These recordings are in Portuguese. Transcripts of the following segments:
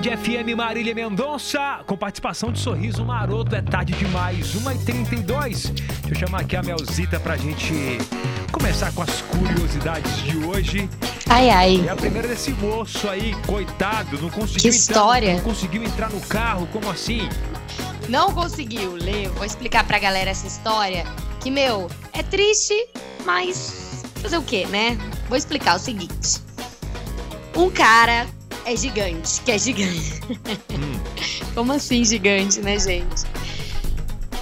Band FM Marília Mendonça, com participação de Sorriso Maroto, é tarde demais, 1h32. Deixa eu chamar aqui a Melzita pra gente começar com as curiosidades de hoje. Ai, ai. É a primeira desse moço aí, coitado, não conseguiu Que entrar, história. não conseguiu entrar no carro, como assim? Não conseguiu, Lê. Vou explicar pra galera essa história. Que, meu, é triste, mas fazer o quê, né? Vou explicar o seguinte. Um cara é gigante, que é gigante. Hum. Como assim gigante, né, gente?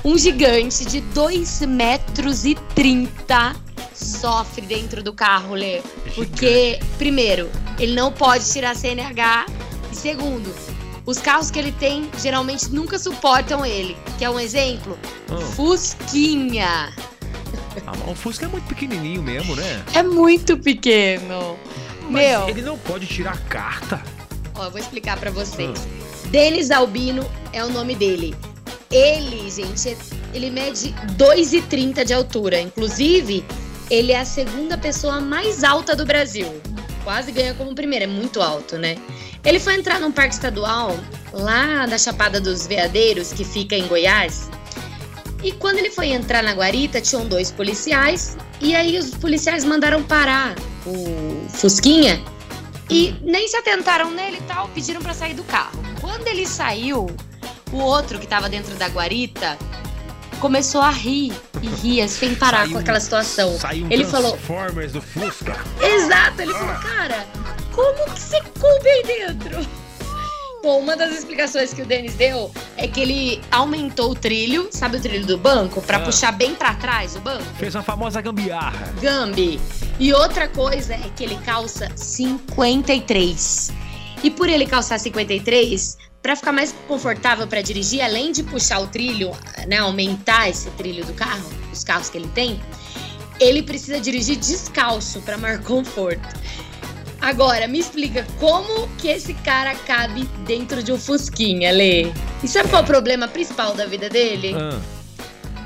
Um gigante de 2 metros e 30 sofre dentro do carro, Lê. Porque, primeiro, ele não pode tirar CNH. E segundo, os carros que ele tem geralmente nunca suportam ele. Que é um exemplo? Ah. Fusquinha. Ah, o Fusca é muito pequenininho mesmo, né? É muito pequeno. Mas Meu, ele não pode tirar a carta. ó, eu vou explicar pra vocês. Ah. Denis Albino é o nome dele. Ele, gente, é- ele mede 2,30 de altura. Inclusive, ele é a segunda pessoa mais alta do Brasil. Quase ganha como primeiro, é muito alto, né? Ele foi entrar num parque estadual lá da Chapada dos Veadeiros, que fica em Goiás. E quando ele foi entrar na guarita, tinham dois policiais. E aí os policiais mandaram parar o Fusquinha e nem se atentaram nele e tal, pediram pra sair do carro. Quando ele saiu, o outro que tava dentro da guarita começou a rir e ria sem parar Saiu com aquela situação. Saiu um Ele falou- Transformers do Fusca. Exato, ele falou, cara, como que você coube aí dentro? Bom, uma das explicações que o Denis deu é que ele aumentou o trilho, sabe o trilho do banco, Pra Ah. puxar bem pra trás o banco? Fez uma famosa gambiarra. Gambi. E outra coisa é que ele calça 53. E por ele calçar 53, pra ficar mais confortável pra dirigir, além de puxar o trilho, né, aumentar esse trilho do carro, os carros que ele tem, ele precisa dirigir descalço pra maior conforto. Agora, me explica como que esse cara cabe dentro de um Fusquinha, Lê? E sabe qual é o problema principal da vida dele? Ah,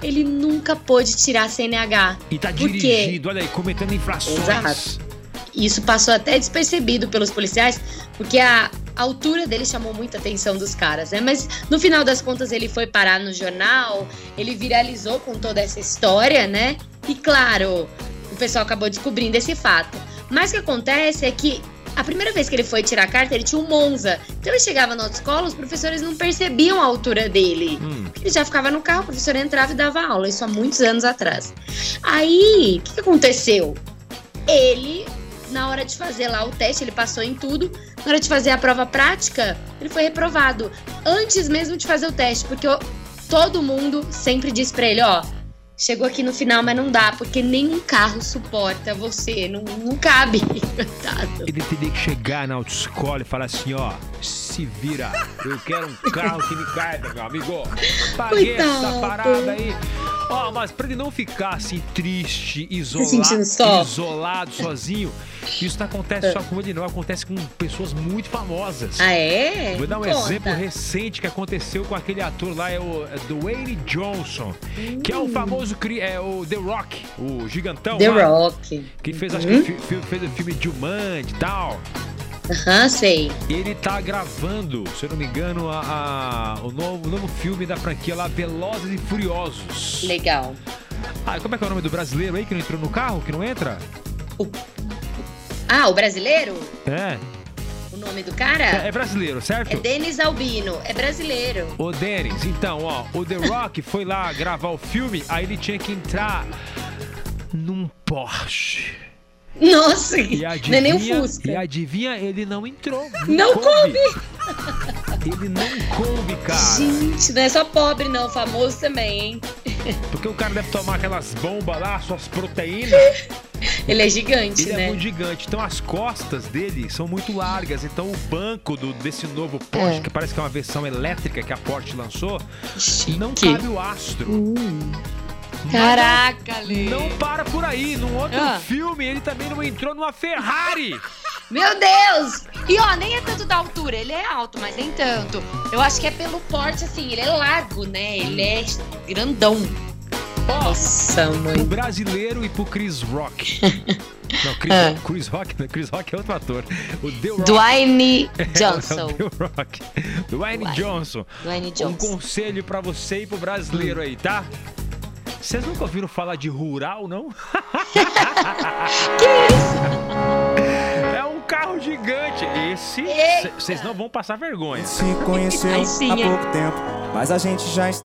Ele nunca pôde tirar CNH. e tá dirigindo, olha aí, cometendo infrações. Exato. Isso passou até despercebido pelos policiais, porque a altura dele chamou muita atenção dos caras, né? Mas no final das contas ele foi parar no jornal, ele viralizou com toda essa história, né? E claro, o pessoal acabou descobrindo esse fato. Mas o que acontece é que a primeira vez que ele foi tirar a carta, ele tinha um Monza. Então ele chegava na autoescola, os professores não percebiam a altura dele. Hum, Ele já ficava no carro, o professor entrava e dava aula, isso há muitos anos atrás. Aí, o que, que aconteceu? Ele, na hora de fazer lá o teste, ele passou em tudo. Na hora de fazer a prova prática, ele foi reprovado. Antes mesmo de fazer o teste, porque todo mundo sempre diz pra ele: ó, chegou aqui no final, mas não dá, porque nenhum carro suporta você, não, não cabe. Coitado. ele teria que chegar na autoescola e falar assim, ó, se vira, eu quero um carro que me caiba, meu amigo. Paguei essa Coitado. parada aí. Ó, mas pra ele não ficar assim triste, isolado, só. isolado, sozinho, isso não acontece só com ele, não. Acontece com pessoas muito famosas. Ah, é? Vou dar um Conta. exemplo recente que aconteceu com aquele ator lá, é o é Dwayne Johnson, que é o famoso cri- é o The Rock, o gigantão The lá, Rock. que fez, acho Uhum. que fi- fez o filme Jumanji e tal. Aham, sei. Ele tá gravando, se eu não me engano, a, a- o, novo, o novo filme da franquia lá, Velozes e Furiosos. Legal. Ah, como é que é o nome do brasileiro aí que não entrou no carro, que não entra? Ah, o brasileiro? É, O nome do é, cara? é brasileiro, certo? É Denis Albino, é brasileiro. Ô, Denis, então, ó, o The Rock foi lá gravar o filme, aí ele tinha que entrar num Porsche. Nossa, E não adivinha, é nem o Fusca. E adivinha, ele não entrou. Não Ele não coube, cara. Gente, não é só pobre não, famoso também, hein? Porque o cara deve tomar aquelas bombas lá, suas proteínas. Ele é gigante, Ele né? é muito gigante. Então as costas dele são muito largas. Então o banco do, desse novo Porsche, É. que parece que é uma versão elétrica que a Porsche lançou, Chique. não cabe o astro. Hum. Caraca, Lê. Não para por aí. Num outro Ah. filme, ele também não entrou numa Ferrari. Meu Deus! E ó, nem é tanto da altura, ele é alto, mas nem tanto. Eu acho que é pelo porte, assim, ele é largo, né? Ele é grandão. Nossa, pro mãe. brasileiro e pro Chris Rock. Não, Chris, Ah. Chris Rock, não, Chris Rock é outro ator. O The Rock. Dwayne É, Johnson. o The Rock. Dwayne Dwayne. Johnson. Dwayne Um Johnson. conselho pra você e pro brasileiro aí, tá? Vocês nunca ouviram falar de rural, não? Que isso? É um carro gigante. Esse, vocês não vão passar vergonha. Se conheceu Ai, sim, há pouco tempo, mas a gente já está.